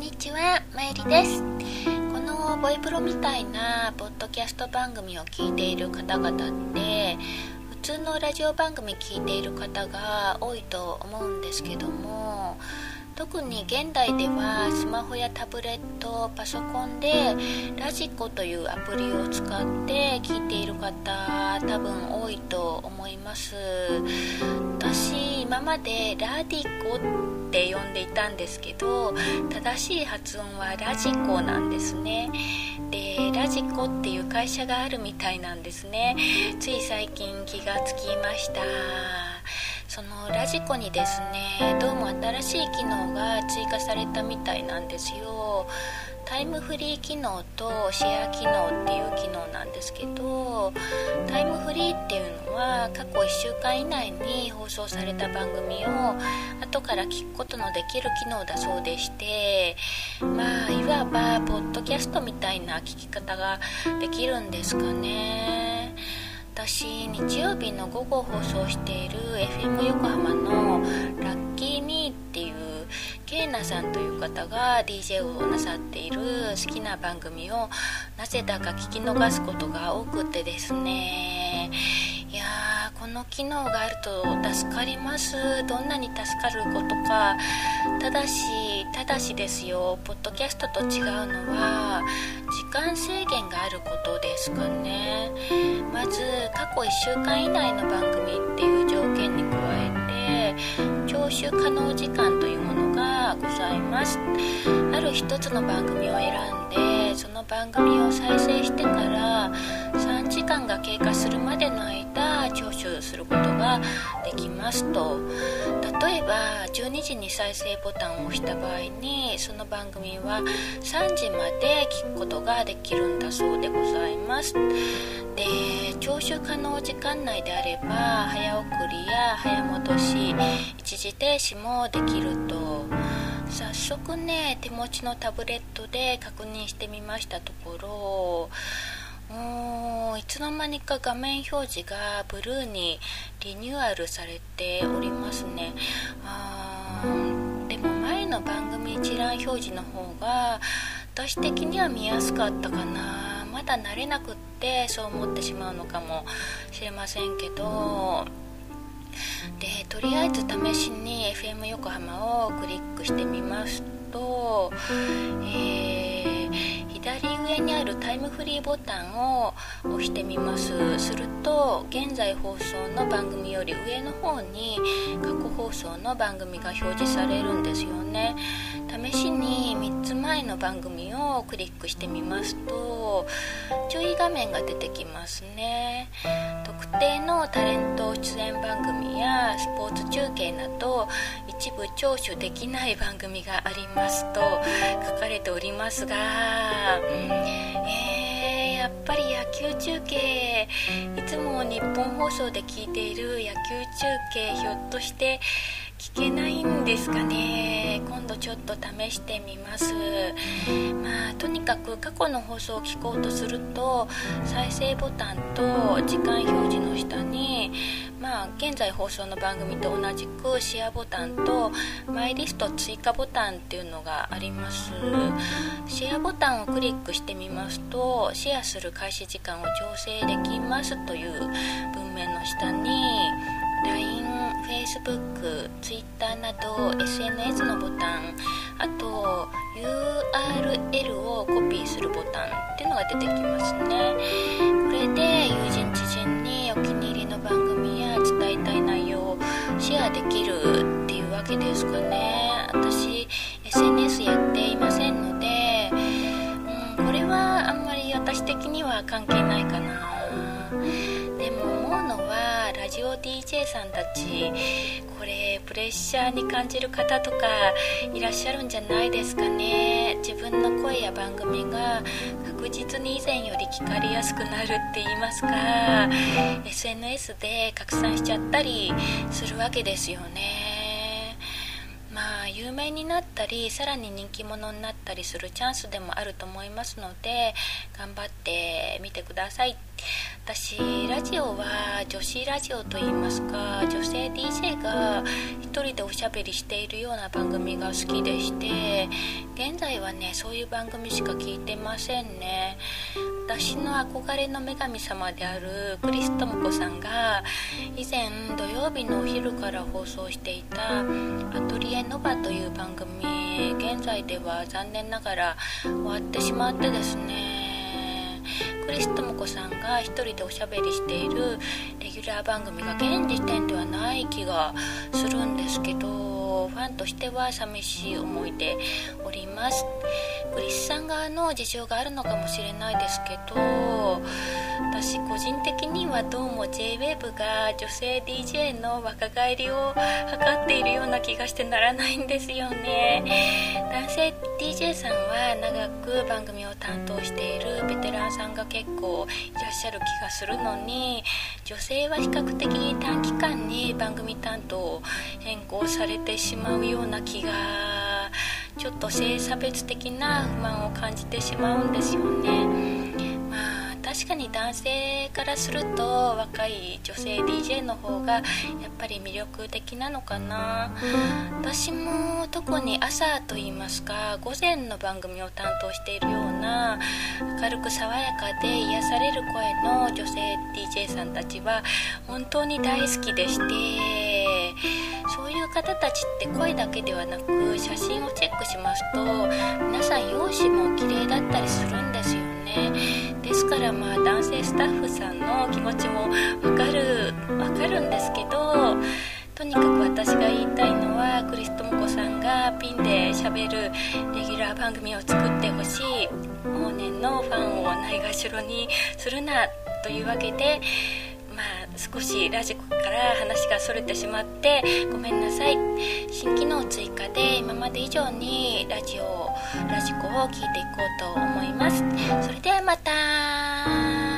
にちはまゆりです。このボイプロみたいなポッドキャスト番組を聞いている方々って普通のラジオ番組聞いている方が多いと思うんですけども特に現代ではスマホやタブレットパソコンでラジコというアプリを使って聞いている方多分多いと思います。私今までラディコって呼んでいたんですけど正しい発音はラジコなんですね。でラジコっていう会社があるみたいなんですね。つい最近気がつきました。そのラジコにですねどうも新しい機能が追加されたみたいなんですよ。タイムフリー機能とシェア機能っていう機能なんですけどタイムフリーっていうのは過去1週間以内に放送された番組を後から聞くことのできる機能だそうでしてまあいわばポッドキャストみたいな聞き方ができるんですかね。私日曜日の午後放送している FM 横浜の「ラッキーミー」っていうケイナさんという方が DJ をなさっている好きな番組をなぜだか聞き逃すことが多くてですねこの機能があると助かります。どんなに助かることかただしただしですよ。ポッドキャストと違うのは時間制限があることですかね。まず過去1週間以内の番組っていう条件に加えて聴取可能時間というものがございます。ある一つの番組を選んでその番組を再生してから3時間が経過するまでの間聴取することができますと。例えば12時に再生ボタンを押した場合にその番組は3時まで聞くことができるんだそうでございます。で聴取可能時間内であれば早送りや早戻し一時停止もできると。早速ね手持ちのタブレットで確認してみましたところもういつの間にか画面表示がブルーにリニューアルされておりますね。あでも前の番組一覧表示の方が私的には見やすかったかな。まだ慣れなくってそう思ってしまうのかもしれませんけど。でとりあえず試しに FM 横浜をクリックしてみますと、えー、上にあるタイムフリーボタンを押してみます。すると現在放送の番組より上の方に過去放送の番組が表示されるんですよね。試しに3つ前の番組をクリックしてみますと注意画面が出てきますね。特定のタレント出演番組やスポーツ中継など一部聴取できない番組がありますと書かれておりますがえー、やっぱり野球中継いつも日本放送で聞いている野球中継ひょっとして聞けないんですかね。今度ちょっと試してみます。まあとにかく過去の放送を聞こうとすると再生ボタンと時間表示の下に現在放送の番組と同じくシェアボタンとマイリスト追加ボタンっていうのがあります。シェアボタンをクリックしてみますとシェアする開始時間を調整できますという文面の下に LINE、Facebook、Twitter など SNS のボタンあと URL をコピーするボタンっていうのが出てきますね。できるっていうわけですかね。私 SNS やっていませんので、うん、これはあんまり私的には関係ないかな。でも思うのはラジオ DJ さんたちこれプレッシャーに感じる方とかいらっしゃるんじゃないですかね。自分の声や番組が実に以前より聞かれやすくなるって言いますか。SNS で拡散しちゃったりするわけですよね。まあ有名になったりさらに人気者になったりするチャンスでもあると思いますので頑張ってみてください私ラジオは女子ラジオといいますか女性 DJ が1人でおしゃべりしているような番組が好きでして現在はねそういう番組しか聞いてませんね。私の憧れの女神様であるクリストムコさんが以前土曜日のお昼から放送していた「アトリエノバ」という番組現在では残念ながら終わってしまってですねクリス智子さんが1人でおしゃべりしているレギュラー番組が現時点ではない気がす。ファンとしては寂しい思いでおります。クリスさん側の事情があるのかもしれないですけど私個人的にはどうも JWAVE が女性 DJ の若返りを図っているような気がしてならないんですよね。男性 DJ さんは長く番組を担当しているベテランさんが結構いらっしゃる気がするのに女性は比較的短期間に番組担当を変更されてしまうような気がちょっと性差別的な不満を感じてしまうんですよね。確かに男性からすると若い女性 DJ の方がやっぱり魅力的なのかな。私も特に朝といいますか午前の番組を担当しているような明るく爽やかで癒される声の女性 DJ さんたちは本当に大好きでしてそういう方たちって声だけではなく写真をチェックしますと皆さん容姿も綺麗だったりするんですスタッフさんの気持ちも分かる分かるんですけどとにかく私が言いたいのはクリストモコさんがピンでしゃべるレギュラー番組を作ってほしい往年のファンをないがしろにするなというわけでまあ少しラジコから話がそれてしまってごめんなさい。新機能追加で今まで以上にラジオラジコを聞いていこうと思います。それではまた。